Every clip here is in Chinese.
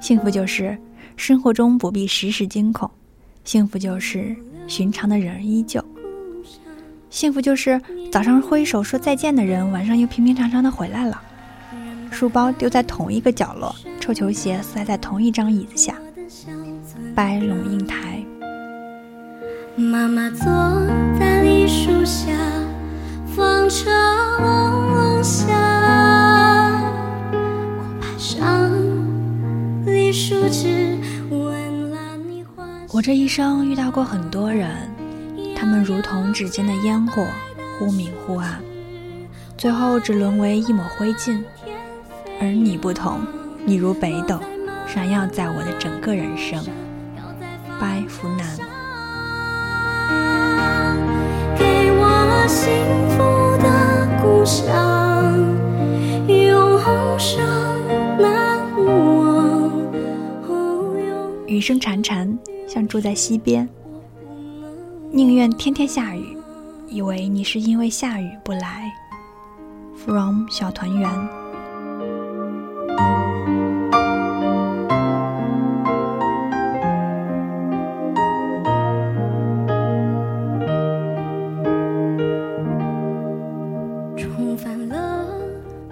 幸福就是生活中不必时时惊恐，幸福就是寻常的人依旧，幸福就是早上挥手说再见的人，晚上又平平常常的回来了。书包丢在同一个角落，臭球鞋塞在同一张椅子下。白龙应台。妈妈坐在梨树下，风车嗡嗡响。我爬上我这一生遇到过很多人，他们如同指尖的烟火，忽明忽暗，最后只沦为一抹灰烬。而你不同，你如北斗，闪耀在我的整个人生。白福南。给我幸福的故乡，永生难忘。雨声潺潺，像住在溪边，宁愿天天下雨，以为你是因为下雨不来。From 小团圆。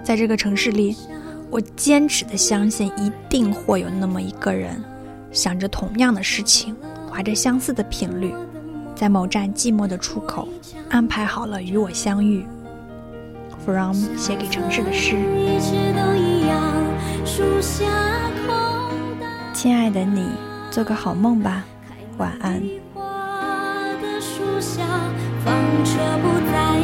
在这个城市里，我坚持的相信，一定会有那么一个人，想着同样的事情，怀着相似的频率，在某站寂寞的出口，安排好了与我相遇。From 写给城市的诗，亲爱的你，做个好梦吧，晚安。花的树下，风车不再